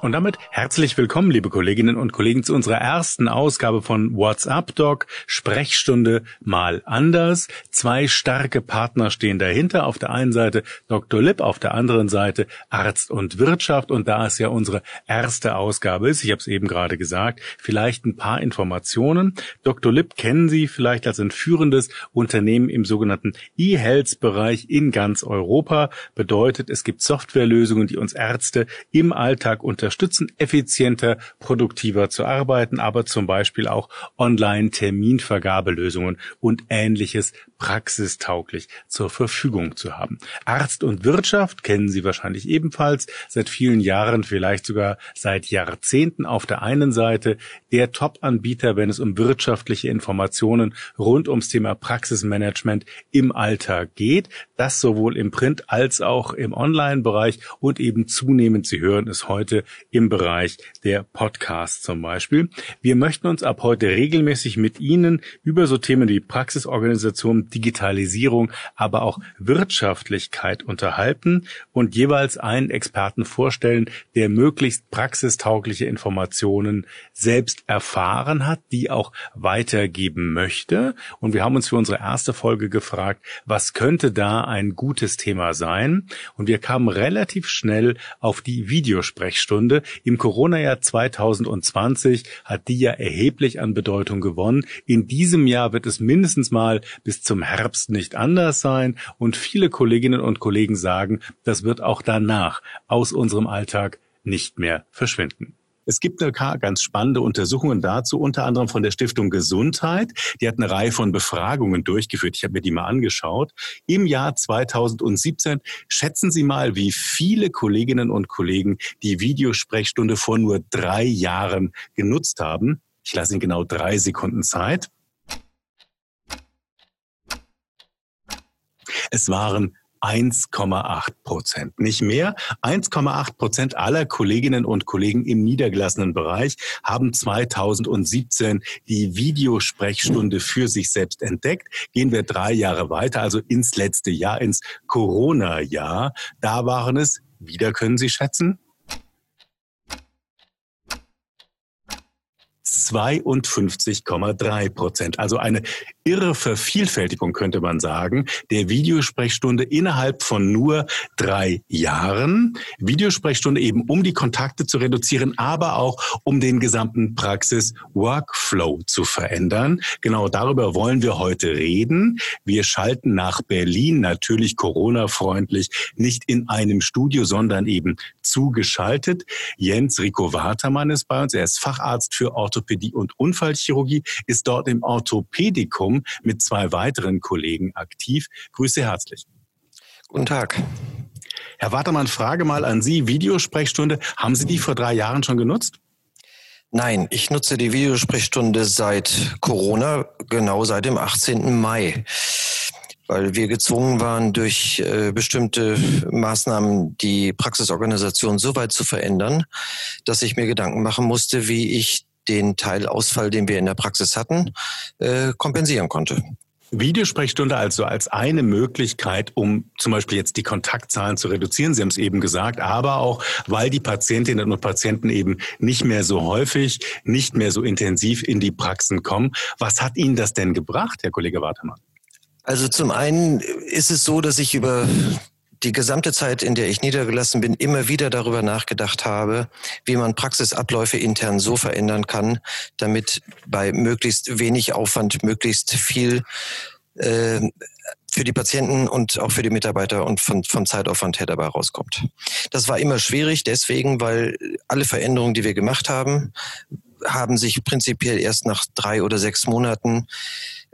Und damit herzlich willkommen, liebe Kolleginnen und Kollegen, zu unserer ersten Ausgabe von WhatsApp Doc, Sprechstunde mal anders. Zwei starke Partner stehen dahinter. Auf der einen Seite Dr. Lipp, auf der anderen Seite Arzt und Wirtschaft. Und da es ja unsere erste Ausgabe ist, ich habe es eben gerade gesagt, vielleicht ein paar Informationen. Dr. Lipp kennen Sie vielleicht als ein führendes Unternehmen im sogenannten E-Health-Bereich in ganz Europa. Bedeutet, es gibt Softwarelösungen, die uns Ärzte im Alltag unter unterstützen, effizienter, produktiver zu arbeiten, aber zum Beispiel auch Online-Terminvergabelösungen und ähnliches praxistauglich zur Verfügung zu haben. Arzt und Wirtschaft kennen Sie wahrscheinlich ebenfalls seit vielen Jahren, vielleicht sogar seit Jahrzehnten auf der einen Seite der Top-Anbieter, wenn es um wirtschaftliche Informationen rund ums Thema Praxismanagement im Alltag geht. Das sowohl im Print als auch im Online-Bereich und eben zunehmend, Sie hören es heute, im Bereich der Podcasts zum Beispiel. Wir möchten uns ab heute regelmäßig mit Ihnen über so Themen wie Praxisorganisation, Digitalisierung, aber auch Wirtschaftlichkeit unterhalten und jeweils einen Experten vorstellen, der möglichst praxistaugliche Informationen selbst erfahren hat, die auch weitergeben möchte. Und wir haben uns für unsere erste Folge gefragt, was könnte da ein gutes Thema sein? Und wir kamen relativ schnell auf die Videosprechstunde Stunde. Im Corona-Jahr 2020 hat die ja erheblich an Bedeutung gewonnen. In diesem Jahr wird es mindestens mal bis zum Herbst nicht anders sein. Und viele Kolleginnen und Kollegen sagen, das wird auch danach aus unserem Alltag nicht mehr verschwinden. Es gibt eine ganz spannende Untersuchungen dazu, unter anderem von der Stiftung Gesundheit. Die hat eine Reihe von Befragungen durchgeführt. Ich habe mir die mal angeschaut. Im Jahr 2017 schätzen Sie mal, wie viele Kolleginnen und Kollegen die Videosprechstunde vor nur drei Jahren genutzt haben. Ich lasse Ihnen genau drei Sekunden Zeit. Es waren 1,8 Prozent. Nicht mehr. 1,8 Prozent aller Kolleginnen und Kollegen im niedergelassenen Bereich haben 2017 die Videosprechstunde für sich selbst entdeckt. Gehen wir drei Jahre weiter, also ins letzte Jahr, ins Corona-Jahr. Da waren es, wieder können Sie schätzen, 52,3 Prozent. Also eine irre Vervielfältigung, könnte man sagen, der Videosprechstunde innerhalb von nur drei Jahren. Videosprechstunde eben, um die Kontakte zu reduzieren, aber auch um den gesamten Praxis-Workflow zu verändern. Genau darüber wollen wir heute reden. Wir schalten nach Berlin, natürlich Corona-freundlich, nicht in einem Studio, sondern eben zugeschaltet. Jens Rico Watermann ist bei uns. Er ist Facharzt für Orthopädie und Unfallchirurgie, ist dort im Orthopädikum mit zwei weiteren Kollegen aktiv. Grüße herzlich. Guten Tag. Herr Watermann, Frage mal an Sie. Videosprechstunde, haben Sie die vor drei Jahren schon genutzt? Nein, ich nutze die Videosprechstunde seit Corona, genau seit dem 18. Mai weil wir gezwungen waren, durch äh, bestimmte Maßnahmen die Praxisorganisation so weit zu verändern, dass ich mir Gedanken machen musste, wie ich den Teilausfall, den wir in der Praxis hatten, äh, kompensieren konnte. Videosprechstunde also als eine Möglichkeit, um zum Beispiel jetzt die Kontaktzahlen zu reduzieren. Sie haben es eben gesagt, aber auch, weil die Patientinnen und Patienten eben nicht mehr so häufig, nicht mehr so intensiv in die Praxen kommen. Was hat Ihnen das denn gebracht, Herr Kollege Wartemann? Also zum einen ist es so, dass ich über die gesamte Zeit, in der ich niedergelassen bin, immer wieder darüber nachgedacht habe, wie man Praxisabläufe intern so verändern kann, damit bei möglichst wenig Aufwand möglichst viel äh, für die Patienten und auch für die Mitarbeiter und von, vom Zeitaufwand her dabei rauskommt. Das war immer schwierig, deswegen, weil alle Veränderungen, die wir gemacht haben, haben sich prinzipiell erst nach drei oder sechs Monaten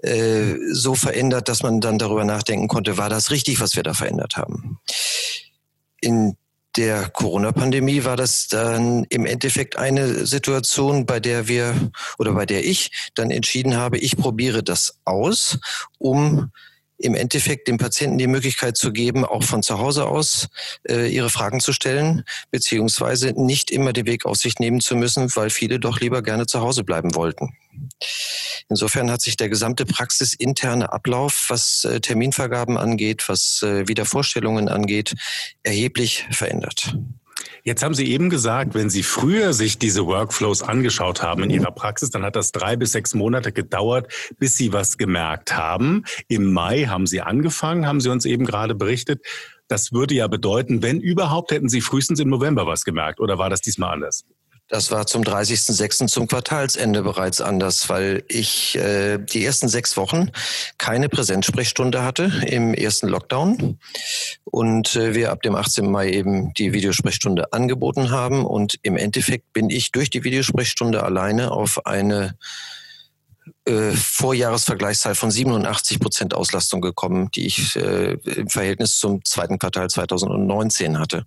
äh, so verändert, dass man dann darüber nachdenken konnte, war das richtig, was wir da verändert haben. In der Corona-Pandemie war das dann im Endeffekt eine Situation, bei der wir oder bei der ich dann entschieden habe, ich probiere das aus, um im Endeffekt dem Patienten die Möglichkeit zu geben, auch von zu Hause aus äh, ihre Fragen zu stellen, beziehungsweise nicht immer den Weg auf sich nehmen zu müssen, weil viele doch lieber gerne zu Hause bleiben wollten. Insofern hat sich der gesamte praxisinterne Ablauf, was äh, Terminvergaben angeht, was äh, Wiedervorstellungen angeht, erheblich verändert. Jetzt haben Sie eben gesagt, wenn Sie früher sich diese Workflows angeschaut haben in Ihrer Praxis, dann hat das drei bis sechs Monate gedauert, bis Sie was gemerkt haben. Im Mai haben Sie angefangen, haben Sie uns eben gerade berichtet. Das würde ja bedeuten, wenn überhaupt, hätten Sie frühestens im November was gemerkt. Oder war das diesmal anders? Das war zum 30.06. zum Quartalsende bereits anders, weil ich äh, die ersten sechs Wochen keine Präsenzsprechstunde hatte im ersten Lockdown und äh, wir ab dem 18. Mai eben die Videosprechstunde angeboten haben und im Endeffekt bin ich durch die Videosprechstunde alleine auf eine äh, Vorjahresvergleichszahl von 87 Prozent Auslastung gekommen, die ich äh, im Verhältnis zum zweiten Quartal 2019 hatte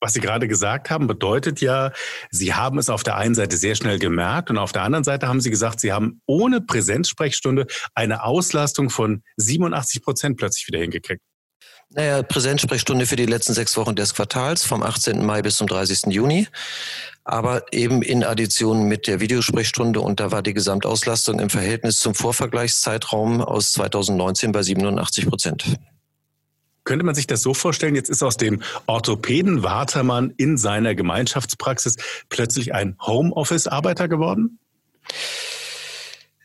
was Sie gerade gesagt haben, bedeutet ja, Sie haben es auf der einen Seite sehr schnell gemerkt und auf der anderen Seite haben Sie gesagt, Sie haben ohne Präsenzsprechstunde eine Auslastung von 87 Prozent plötzlich wieder hingekriegt. Naja, Präsenzsprechstunde für die letzten sechs Wochen des Quartals vom 18. Mai bis zum 30. Juni, aber eben in Addition mit der Videosprechstunde und da war die Gesamtauslastung im Verhältnis zum Vorvergleichszeitraum aus 2019 bei 87 Prozent. Könnte man sich das so vorstellen, jetzt ist aus dem Orthopäden Watermann in seiner Gemeinschaftspraxis plötzlich ein Homeoffice-Arbeiter geworden?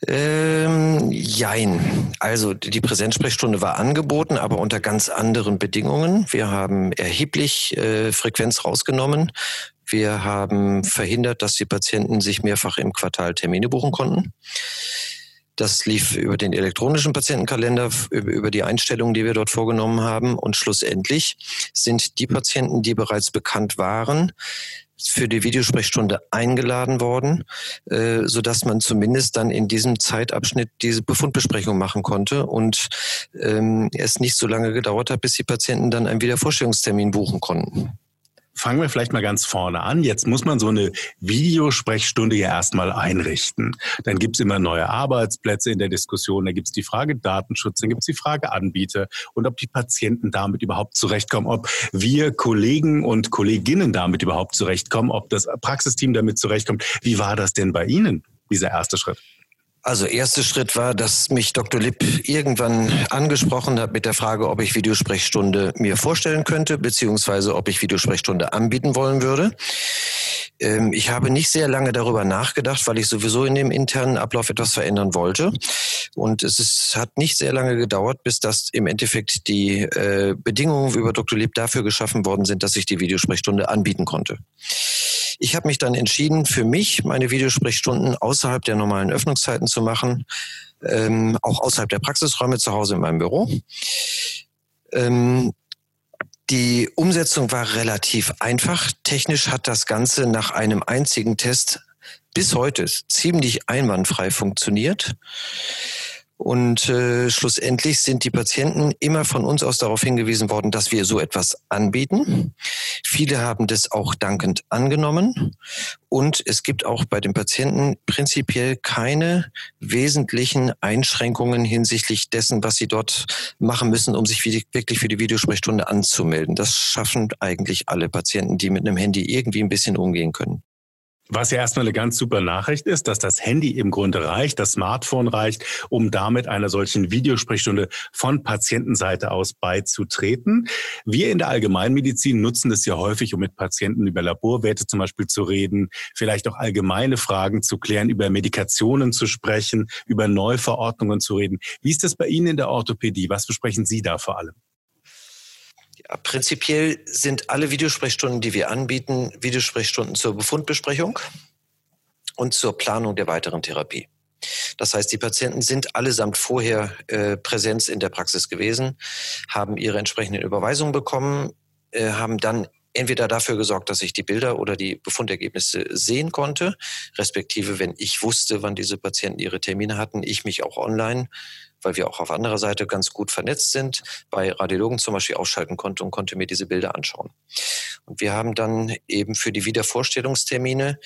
Ähm, jein. Also die Präsenzsprechstunde war angeboten, aber unter ganz anderen Bedingungen. Wir haben erheblich äh, Frequenz rausgenommen. Wir haben verhindert, dass die Patienten sich mehrfach im Quartal Termine buchen konnten. Das lief über den elektronischen Patientenkalender, über die Einstellungen, die wir dort vorgenommen haben. Und schlussendlich sind die Patienten, die bereits bekannt waren, für die Videosprechstunde eingeladen worden, äh, so dass man zumindest dann in diesem Zeitabschnitt diese Befundbesprechung machen konnte und ähm, es nicht so lange gedauert hat, bis die Patienten dann einen Wiedervorstellungstermin buchen konnten. Fangen wir vielleicht mal ganz vorne an. Jetzt muss man so eine Videosprechstunde ja erstmal einrichten. Dann gibt's immer neue Arbeitsplätze in der Diskussion. Da gibt's die Frage Datenschutz, dann gibt's die Frage Anbieter und ob die Patienten damit überhaupt zurechtkommen, ob wir Kollegen und Kolleginnen damit überhaupt zurechtkommen, ob das Praxisteam damit zurechtkommt. Wie war das denn bei Ihnen, dieser erste Schritt? Also erster Schritt war, dass mich Dr. Lipp irgendwann angesprochen hat mit der Frage, ob ich Videosprechstunde mir vorstellen könnte, beziehungsweise ob ich Videosprechstunde anbieten wollen würde. Ähm, ich habe nicht sehr lange darüber nachgedacht, weil ich sowieso in dem internen Ablauf etwas verändern wollte. Und es ist, hat nicht sehr lange gedauert, bis das im Endeffekt die äh, Bedingungen über Dr. Lipp dafür geschaffen worden sind, dass ich die Videosprechstunde anbieten konnte. Ich habe mich dann entschieden, für mich meine Videosprechstunden außerhalb der normalen Öffnungszeiten zu machen, ähm, auch außerhalb der Praxisräume zu Hause in meinem Büro. Ähm, die Umsetzung war relativ einfach. Technisch hat das Ganze nach einem einzigen Test bis heute ziemlich einwandfrei funktioniert. Und äh, schlussendlich sind die Patienten immer von uns aus darauf hingewiesen worden, dass wir so etwas anbieten. Viele haben das auch dankend angenommen. Und es gibt auch bei den Patienten prinzipiell keine wesentlichen Einschränkungen hinsichtlich dessen, was sie dort machen müssen, um sich wirklich für die Videosprechstunde anzumelden. Das schaffen eigentlich alle Patienten, die mit einem Handy irgendwie ein bisschen umgehen können. Was ja erstmal eine ganz super Nachricht ist, dass das Handy im Grunde reicht, das Smartphone reicht, um damit einer solchen Videosprechstunde von Patientenseite aus beizutreten. Wir in der Allgemeinmedizin nutzen das ja häufig, um mit Patienten über Laborwerte zum Beispiel zu reden, vielleicht auch allgemeine Fragen zu klären, über Medikationen zu sprechen, über Neuverordnungen zu reden. Wie ist das bei Ihnen in der Orthopädie? Was besprechen Sie da vor allem? Ja, prinzipiell sind alle Videosprechstunden, die wir anbieten, Videosprechstunden zur Befundbesprechung und zur Planung der weiteren Therapie. Das heißt, die Patienten sind allesamt vorher äh, Präsenz in der Praxis gewesen, haben ihre entsprechenden Überweisungen bekommen, äh, haben dann entweder dafür gesorgt, dass ich die Bilder oder die Befundergebnisse sehen konnte, respektive wenn ich wusste, wann diese Patienten ihre Termine hatten, ich mich auch online weil wir auch auf anderer Seite ganz gut vernetzt sind, bei Radiologen zum Beispiel ausschalten konnte und konnte mir diese Bilder anschauen. Und wir haben dann eben für die Wiedervorstellungstermine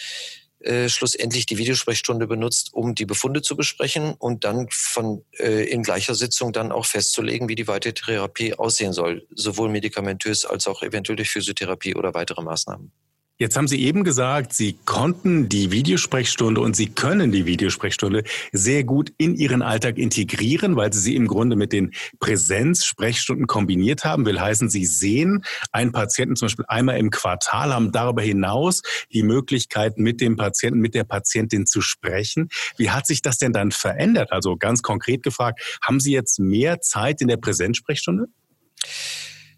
äh, schlussendlich die Videosprechstunde benutzt, um die Befunde zu besprechen und dann von äh, in gleicher Sitzung dann auch festzulegen, wie die weitere Therapie aussehen soll, sowohl medikamentös als auch eventuell durch Physiotherapie oder weitere Maßnahmen. Jetzt haben Sie eben gesagt, Sie konnten die Videosprechstunde und Sie können die Videosprechstunde sehr gut in Ihren Alltag integrieren, weil Sie sie im Grunde mit den Präsenzsprechstunden kombiniert haben. Will heißen, Sie sehen einen Patienten zum Beispiel einmal im Quartal, haben darüber hinaus die Möglichkeit, mit dem Patienten, mit der Patientin zu sprechen. Wie hat sich das denn dann verändert? Also ganz konkret gefragt, haben Sie jetzt mehr Zeit in der Präsenzsprechstunde?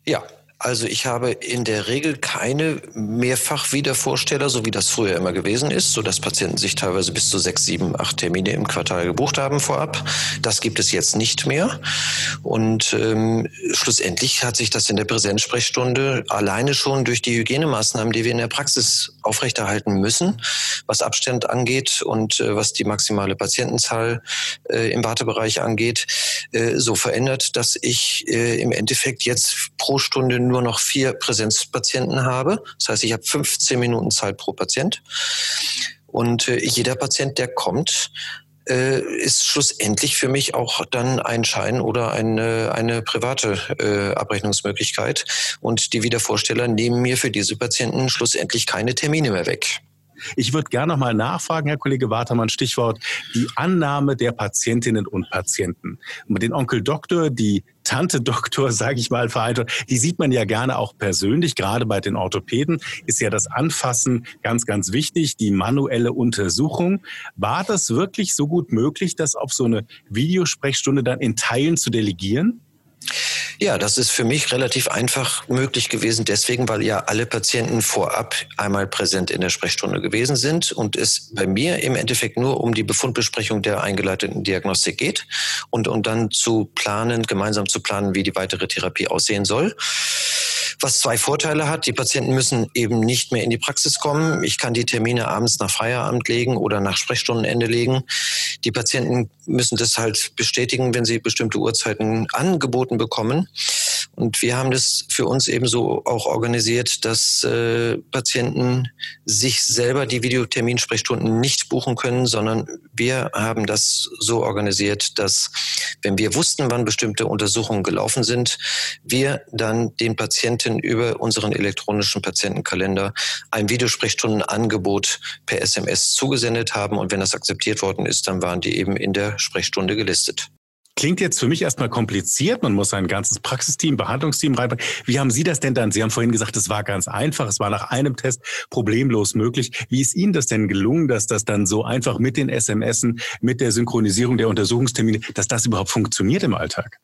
Ja, also ich habe in der Regel keine Mehrfachwiedervorsteller, so wie das früher immer gewesen ist, so dass Patienten sich teilweise bis zu sechs, sieben, acht Termine im Quartal gebucht haben vorab. Das gibt es jetzt nicht mehr. Und ähm, schlussendlich hat sich das in der Präsenzsprechstunde alleine schon durch die Hygienemaßnahmen, die wir in der Praxis aufrechterhalten müssen, was Abstand angeht und äh, was die maximale Patientenzahl äh, im Wartebereich angeht, äh, so verändert, dass ich äh, im Endeffekt jetzt pro Stunde nur noch vier Präsenzpatienten habe. Das heißt, ich habe 15 Minuten Zeit pro Patient. Und äh, jeder Patient, der kommt, äh, ist schlussendlich für mich auch dann ein Schein oder eine, eine private äh, Abrechnungsmöglichkeit. Und die Wiedervorsteller nehmen mir für diese Patienten schlussendlich keine Termine mehr weg. Ich würde gerne noch mal nachfragen, Herr Kollege Watermann, Stichwort die Annahme der Patientinnen und Patienten. Den Onkel Doktor, die Tante Doktor, sage ich mal vereinfacht, die sieht man ja gerne auch persönlich. Gerade bei den Orthopäden ist ja das Anfassen ganz, ganz wichtig, die manuelle Untersuchung. War das wirklich so gut möglich, das auf so eine Videosprechstunde dann in Teilen zu delegieren? Ja, das ist für mich relativ einfach möglich gewesen, deswegen, weil ja alle Patienten vorab einmal präsent in der Sprechstunde gewesen sind und es bei mir im Endeffekt nur um die Befundbesprechung der eingeleiteten Diagnostik geht und um dann zu planen, gemeinsam zu planen, wie die weitere Therapie aussehen soll was zwei Vorteile hat. Die Patienten müssen eben nicht mehr in die Praxis kommen. Ich kann die Termine abends nach Feierabend legen oder nach Sprechstundenende legen. Die Patienten müssen das halt bestätigen, wenn sie bestimmte Uhrzeiten angeboten bekommen. Und wir haben das für uns eben so auch organisiert, dass äh, Patienten sich selber die Videoterminsprechstunden nicht buchen können, sondern wir haben das so organisiert, dass wenn wir wussten, wann bestimmte Untersuchungen gelaufen sind, wir dann den Patienten über unseren elektronischen Patientenkalender ein Videosprechstundenangebot per SMS zugesendet haben. Und wenn das akzeptiert worden ist, dann waren die eben in der Sprechstunde gelistet. Klingt jetzt für mich erstmal kompliziert. Man muss ein ganzes Praxisteam, Behandlungsteam reinbringen. Wie haben Sie das denn dann? Sie haben vorhin gesagt, es war ganz einfach. Es war nach einem Test problemlos möglich. Wie ist Ihnen das denn gelungen, dass das dann so einfach mit den SMSen, mit der Synchronisierung der Untersuchungstermine, dass das überhaupt funktioniert im Alltag?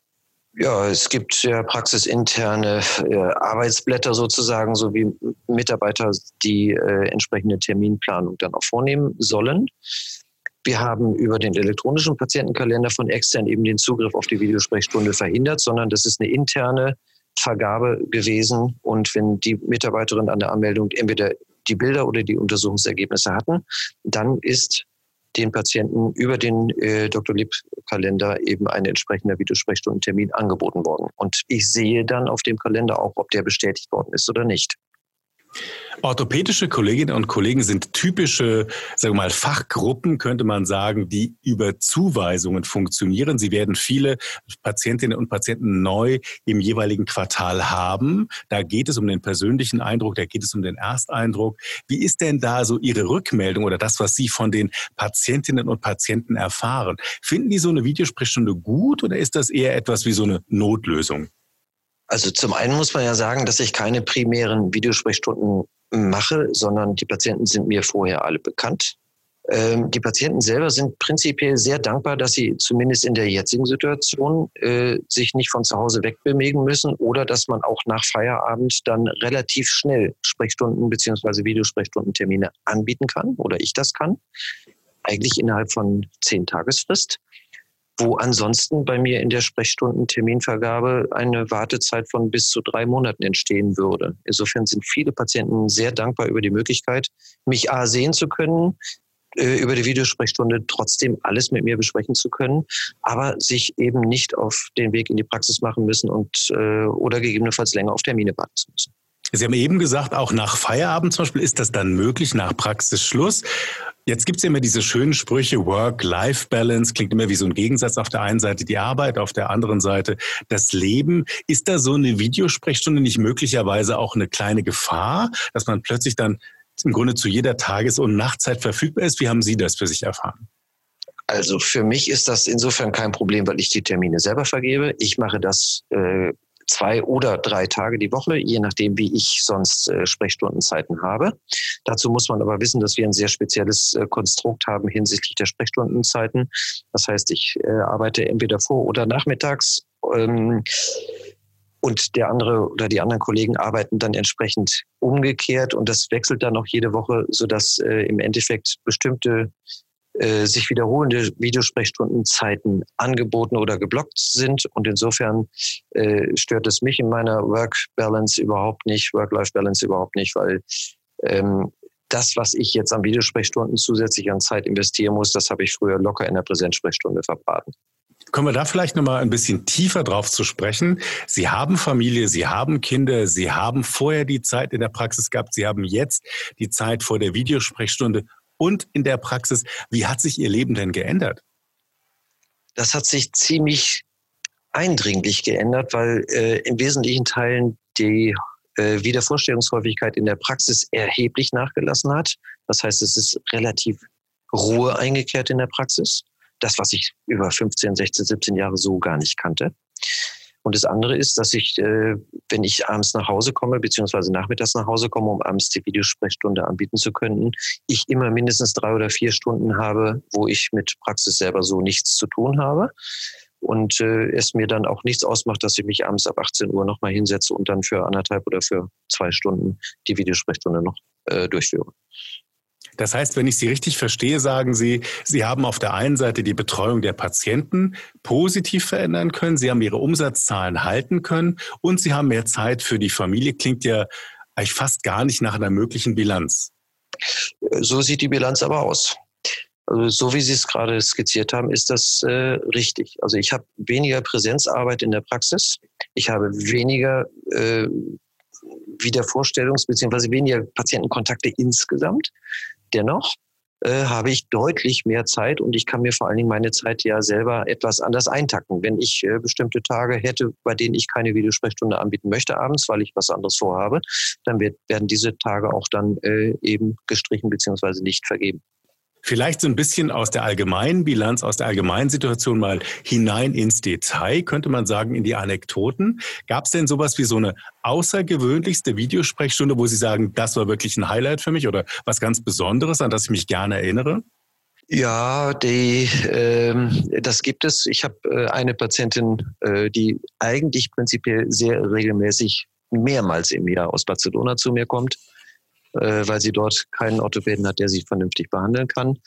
Ja, es gibt ja praxisinterne äh, Arbeitsblätter sozusagen, so wie Mitarbeiter die äh, entsprechende Terminplanung dann auch vornehmen sollen. Wir haben über den elektronischen Patientenkalender von extern eben den Zugriff auf die Videosprechstunde verhindert, sondern das ist eine interne Vergabe gewesen. Und wenn die Mitarbeiterin an der Anmeldung entweder die Bilder oder die Untersuchungsergebnisse hatten, dann ist den Patienten über den äh, Dr. Lipp-Kalender eben ein entsprechender Videosprechstundentermin angeboten worden. Und ich sehe dann auf dem Kalender auch, ob der bestätigt worden ist oder nicht. Orthopädische Kolleginnen und Kollegen sind typische, sagen wir mal, Fachgruppen, könnte man sagen, die über Zuweisungen funktionieren. Sie werden viele Patientinnen und Patienten neu im jeweiligen Quartal haben. Da geht es um den persönlichen Eindruck, da geht es um den Ersteindruck. Wie ist denn da so Ihre Rückmeldung oder das, was Sie von den Patientinnen und Patienten erfahren? Finden die so eine Videosprechstunde gut oder ist das eher etwas wie so eine Notlösung? Also zum einen muss man ja sagen, dass ich keine primären Videosprechstunden mache, sondern die Patienten sind mir vorher alle bekannt. Ähm, die Patienten selber sind prinzipiell sehr dankbar, dass sie zumindest in der jetzigen Situation äh, sich nicht von zu Hause wegbewegen müssen oder dass man auch nach Feierabend dann relativ schnell Sprechstunden beziehungsweise Videosprechstundentermine anbieten kann oder ich das kann. Eigentlich innerhalb von zehn Tagesfrist wo ansonsten bei mir in der Sprechstundenterminvergabe eine Wartezeit von bis zu drei Monaten entstehen würde. Insofern sind viele Patienten sehr dankbar über die Möglichkeit, mich A sehen zu können, äh, über die Videosprechstunde trotzdem alles mit mir besprechen zu können, aber sich eben nicht auf den Weg in die Praxis machen müssen und äh, oder gegebenenfalls länger auf Termine warten zu müssen. Sie haben eben gesagt, auch nach Feierabend zum Beispiel ist das dann möglich, nach Praxisschluss. Jetzt gibt's ja immer diese schönen Sprüche, Work-Life-Balance, klingt immer wie so ein Gegensatz. Auf der einen Seite die Arbeit, auf der anderen Seite das Leben. Ist da so eine Videosprechstunde nicht möglicherweise auch eine kleine Gefahr, dass man plötzlich dann im Grunde zu jeder Tages- und Nachtzeit verfügbar ist? Wie haben Sie das für sich erfahren? Also für mich ist das insofern kein Problem, weil ich die Termine selber vergebe. Ich mache das äh, zwei oder drei Tage die Woche, je nachdem, wie ich sonst äh, Sprechstundenzeiten habe. Dazu muss man aber wissen, dass wir ein sehr spezielles äh, Konstrukt haben hinsichtlich der Sprechstundenzeiten. Das heißt, ich äh, arbeite entweder vor oder nachmittags. Ähm, und der andere oder die anderen Kollegen arbeiten dann entsprechend umgekehrt und das wechselt dann auch jede Woche, sodass äh, im Endeffekt bestimmte äh, sich wiederholende Videosprechstundenzeiten angeboten oder geblockt sind. Und insofern äh, stört es mich in meiner Work-Balance überhaupt nicht, Work-Life-Balance überhaupt nicht, weil ähm, das, was ich jetzt an Videosprechstunden zusätzlich an Zeit investieren muss, das habe ich früher locker in der Präsenzsprechstunde verbraten. Kommen wir da vielleicht nochmal ein bisschen tiefer drauf zu sprechen? Sie haben Familie, Sie haben Kinder, Sie haben vorher die Zeit in der Praxis gehabt, Sie haben jetzt die Zeit vor der Videosprechstunde und in der Praxis. Wie hat sich Ihr Leben denn geändert? Das hat sich ziemlich eindringlich geändert, weil äh, in wesentlichen Teilen die äh, Wiedervorstellungshäufigkeit in der Praxis erheblich nachgelassen hat. Das heißt, es ist relativ Ruhe eingekehrt in der Praxis. Das, was ich über 15, 16, 17 Jahre so gar nicht kannte. Und das andere ist, dass ich, äh, wenn ich abends nach Hause komme, beziehungsweise nachmittags nach Hause komme, um abends die Videosprechstunde anbieten zu können, ich immer mindestens drei oder vier Stunden habe, wo ich mit Praxis selber so nichts zu tun habe. Und äh, es mir dann auch nichts ausmacht, dass ich mich abends ab 18 Uhr nochmal hinsetze und dann für anderthalb oder für zwei Stunden die Videosprechstunde noch äh, durchführe. Das heißt, wenn ich Sie richtig verstehe, sagen Sie, Sie haben auf der einen Seite die Betreuung der Patienten positiv verändern können, Sie haben Ihre Umsatzzahlen halten können und Sie haben mehr Zeit für die Familie. Klingt ja eigentlich fast gar nicht nach einer möglichen Bilanz. So sieht die Bilanz aber aus. Also so wie Sie es gerade skizziert haben, ist das äh, richtig. Also ich habe weniger Präsenzarbeit in der Praxis. Ich habe weniger äh, Wiedervorstellungs- bzw. weniger Patientenkontakte insgesamt. Dennoch äh, habe ich deutlich mehr Zeit und ich kann mir vor allen Dingen meine Zeit ja selber etwas anders eintacken. Wenn ich äh, bestimmte Tage hätte, bei denen ich keine Videosprechstunde anbieten möchte abends, weil ich was anderes vorhabe, dann wird, werden diese Tage auch dann äh, eben gestrichen bzw. nicht vergeben. Vielleicht so ein bisschen aus der allgemeinen Bilanz, aus der allgemeinen Situation mal hinein ins Detail, könnte man sagen, in die Anekdoten. Gab es denn sowas wie so eine außergewöhnlichste Videosprechstunde, wo Sie sagen, das war wirklich ein Highlight für mich oder was ganz Besonderes, an das ich mich gerne erinnere? Ja, die, ähm, das gibt es. Ich habe äh, eine Patientin, äh, die eigentlich prinzipiell sehr regelmäßig mehrmals im Jahr aus Barcelona zu mir kommt äh, weil sie dort keinen Orthopäden hat, der sie vernünftig behandeln kann.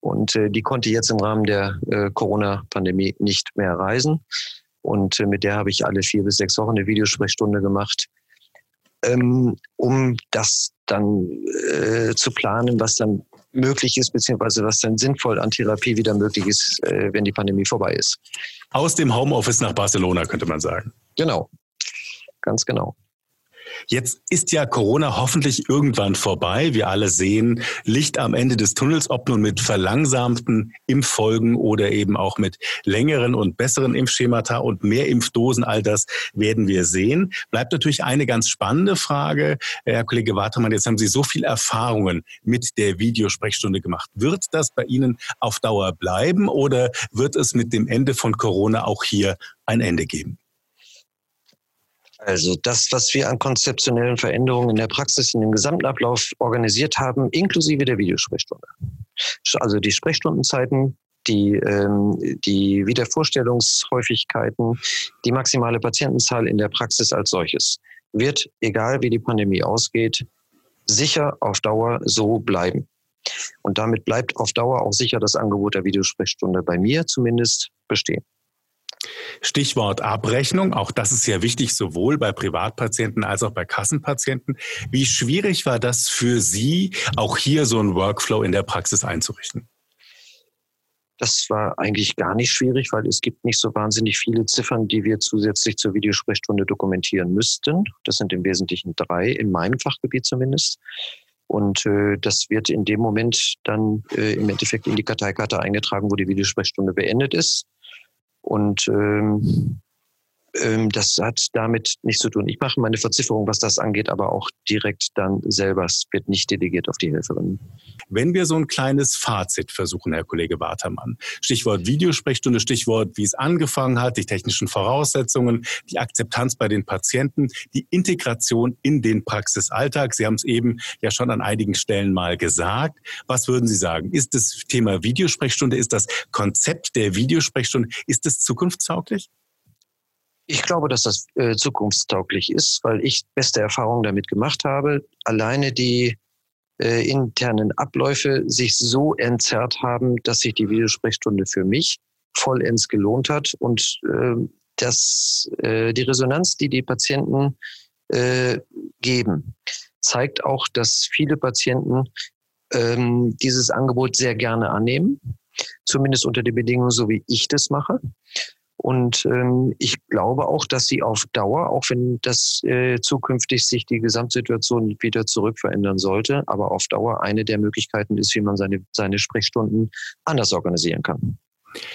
Und äh, die konnte jetzt im Rahmen der äh, Corona-Pandemie nicht mehr reisen. Und äh, mit der habe ich alle vier bis sechs Wochen eine Videosprechstunde gemacht, ähm, um das dann äh, zu planen, was dann möglich ist, beziehungsweise was dann sinnvoll an Therapie wieder möglich ist, äh, wenn die Pandemie vorbei ist. Aus dem Homeoffice nach Barcelona, könnte man sagen. Genau, ganz genau. Jetzt ist ja Corona hoffentlich irgendwann vorbei. Wir alle sehen Licht am Ende des Tunnels, ob nun mit verlangsamten Impffolgen oder eben auch mit längeren und besseren Impfschemata und mehr Impfdosen. All das werden wir sehen. Bleibt natürlich eine ganz spannende Frage. Herr Kollege Wartemann, jetzt haben Sie so viel Erfahrungen mit der Videosprechstunde gemacht. Wird das bei Ihnen auf Dauer bleiben oder wird es mit dem Ende von Corona auch hier ein Ende geben? Also das, was wir an konzeptionellen Veränderungen in der Praxis, in dem gesamten Ablauf organisiert haben, inklusive der Videosprechstunde. Also die Sprechstundenzeiten, die, ähm, die Wiedervorstellungshäufigkeiten, die maximale Patientenzahl in der Praxis als solches, wird, egal wie die Pandemie ausgeht, sicher auf Dauer so bleiben. Und damit bleibt auf Dauer auch sicher das Angebot der Videosprechstunde bei mir zumindest bestehen. Stichwort Abrechnung, auch das ist ja wichtig, sowohl bei Privatpatienten als auch bei Kassenpatienten. Wie schwierig war das für Sie, auch hier so einen Workflow in der Praxis einzurichten? Das war eigentlich gar nicht schwierig, weil es gibt nicht so wahnsinnig viele Ziffern, die wir zusätzlich zur Videosprechstunde dokumentieren müssten. Das sind im Wesentlichen drei, in meinem Fachgebiet zumindest. Und äh, das wird in dem Moment dann äh, im Endeffekt in die Karteikarte eingetragen, wo die Videosprechstunde beendet ist. Und ähm, das hat damit nichts zu tun. Ich mache meine Verzifferung, was das angeht, aber auch direkt dann selber. Es wird nicht delegiert auf die Helferin. Wenn wir so ein kleines Fazit versuchen, Herr Kollege Watermann, Stichwort Videosprechstunde, Stichwort, wie es angefangen hat, die technischen Voraussetzungen, die Akzeptanz bei den Patienten, die Integration in den Praxisalltag. Sie haben es eben ja schon an einigen Stellen mal gesagt. Was würden Sie sagen? Ist das Thema Videosprechstunde, ist das Konzept der Videosprechstunde, ist es zukunftstauglich? Ich glaube, dass das äh, zukunftstauglich ist, weil ich beste Erfahrungen damit gemacht habe. Alleine die äh, internen Abläufe sich so entzerrt haben, dass sich die Videosprechstunde für mich vollends gelohnt hat und äh, dass äh, die Resonanz, die die Patienten äh, geben, zeigt auch, dass viele Patienten ähm, dieses Angebot sehr gerne annehmen, zumindest unter den Bedingungen, so wie ich das mache. Und ähm, ich glaube auch, dass sie auf Dauer, auch wenn das äh, zukünftig sich die Gesamtsituation wieder zurück verändern sollte, aber auf Dauer eine der Möglichkeiten ist, wie man seine, seine Sprechstunden anders organisieren kann.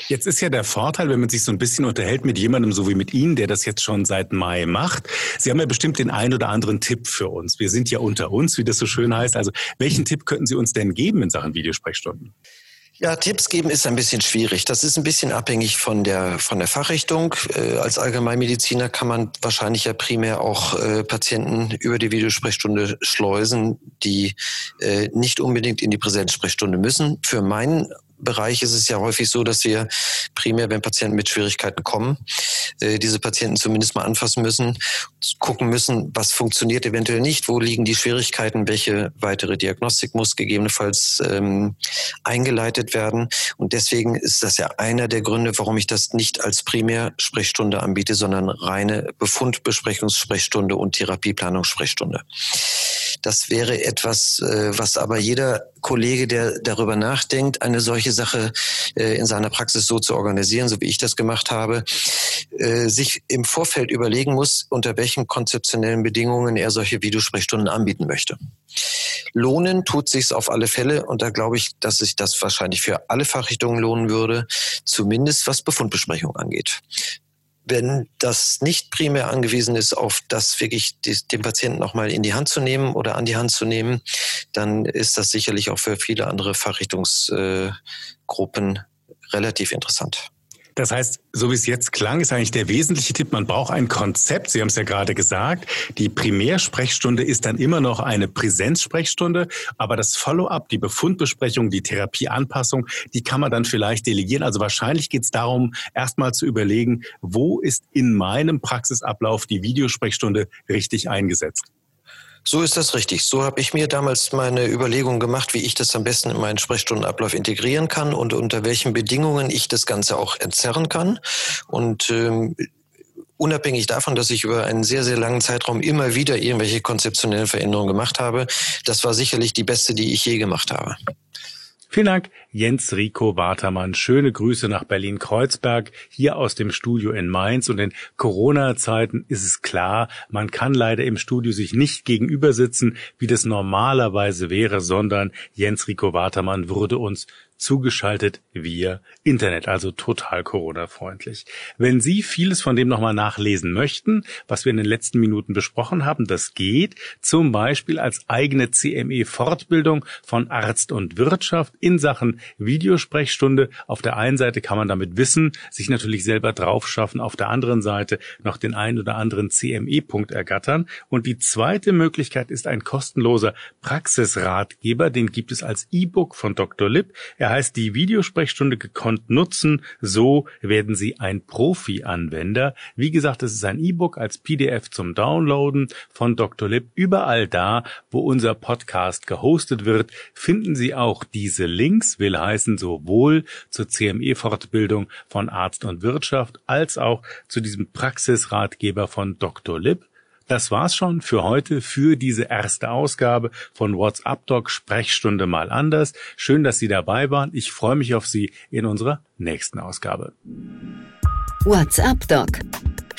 Jetzt ist ja der Vorteil, wenn man sich so ein bisschen unterhält mit jemandem so wie mit Ihnen, der das jetzt schon seit Mai macht. Sie haben ja bestimmt den einen oder anderen Tipp für uns. Wir sind ja unter uns, wie das so schön heißt. Also welchen Tipp könnten Sie uns denn geben in Sachen Videosprechstunden? Ja, Tipps geben ist ein bisschen schwierig. Das ist ein bisschen abhängig von der, von der Fachrichtung. Äh, als Allgemeinmediziner kann man wahrscheinlich ja primär auch äh, Patienten über die Videosprechstunde schleusen, die äh, nicht unbedingt in die Präsenzsprechstunde müssen. Für meinen Bereich ist es ja häufig so, dass wir primär, wenn Patienten mit Schwierigkeiten kommen, äh, diese Patienten zumindest mal anfassen müssen, gucken müssen, was funktioniert eventuell nicht, wo liegen die Schwierigkeiten, welche weitere Diagnostik muss gegebenenfalls ähm, eingeleitet werden. Und deswegen ist das ja einer der Gründe, warum ich das nicht als Primärsprechstunde anbiete, sondern reine Befundbesprechungssprechstunde und Therapieplanungssprechstunde. Das wäre etwas, äh, was aber jeder Kollege, der darüber nachdenkt, eine solche Sache äh, in seiner Praxis so zu organisieren, so wie ich das gemacht habe, äh, sich im Vorfeld überlegen muss, unter welchen konzeptionellen Bedingungen er solche Videosprechstunden anbieten möchte. Lohnen tut sich's auf alle Fälle und da glaube ich, dass sich das wahrscheinlich für alle Fachrichtungen lohnen würde, zumindest was Befundbesprechung angeht wenn das nicht primär angewiesen ist, auf das wirklich den Patienten nochmal in die Hand zu nehmen oder an die Hand zu nehmen, dann ist das sicherlich auch für viele andere Fachrichtungsgruppen äh, relativ interessant. Das heißt, so wie es jetzt klang, ist eigentlich der wesentliche Tipp, man braucht ein Konzept. Sie haben es ja gerade gesagt. Die Primärsprechstunde ist dann immer noch eine Präsenzsprechstunde, aber das Follow-up, die Befundbesprechung, die Therapieanpassung, die kann man dann vielleicht delegieren. Also wahrscheinlich geht es darum, erstmal zu überlegen, wo ist in meinem Praxisablauf die Videosprechstunde richtig eingesetzt. So ist das richtig. So habe ich mir damals meine Überlegung gemacht, wie ich das am besten in meinen Sprechstundenablauf integrieren kann und unter welchen Bedingungen ich das Ganze auch entzerren kann. Und ähm, unabhängig davon, dass ich über einen sehr, sehr langen Zeitraum immer wieder irgendwelche konzeptionellen Veränderungen gemacht habe, das war sicherlich die beste, die ich je gemacht habe. Vielen Dank, Jens Rico Watermann. Schöne Grüße nach Berlin-Kreuzberg, hier aus dem Studio in Mainz. Und in Corona-Zeiten ist es klar, man kann leider im Studio sich nicht gegenüber sitzen, wie das normalerweise wäre, sondern Jens Rico Watermann würde uns zugeschaltet via Internet, also total Corona-freundlich. Wenn Sie vieles von dem nochmal nachlesen möchten, was wir in den letzten Minuten besprochen haben, das geht zum Beispiel als eigene CME-Fortbildung von Arzt und Wirtschaft in Sachen Videosprechstunde. Auf der einen Seite kann man damit wissen, sich natürlich selber drauf schaffen, auf der anderen Seite noch den einen oder anderen CME-Punkt ergattern. Und die zweite Möglichkeit ist ein kostenloser Praxisratgeber, den gibt es als E-Book von Dr. Lipp. Er heißt die Videosprechstunde gekonnt nutzen. So werden Sie ein Profi-Anwender. Wie gesagt, es ist ein E-Book als PDF zum Downloaden von Dr. Lip. Überall da, wo unser Podcast gehostet wird, finden Sie auch diese Links, will heißen sowohl zur CME-Fortbildung von Arzt und Wirtschaft als auch zu diesem Praxisratgeber von Dr. Lip. Das war's schon für heute, für diese erste Ausgabe von WhatsApp Doc Sprechstunde mal anders. Schön, dass Sie dabei waren. Ich freue mich auf Sie in unserer nächsten Ausgabe. WhatsApp Doc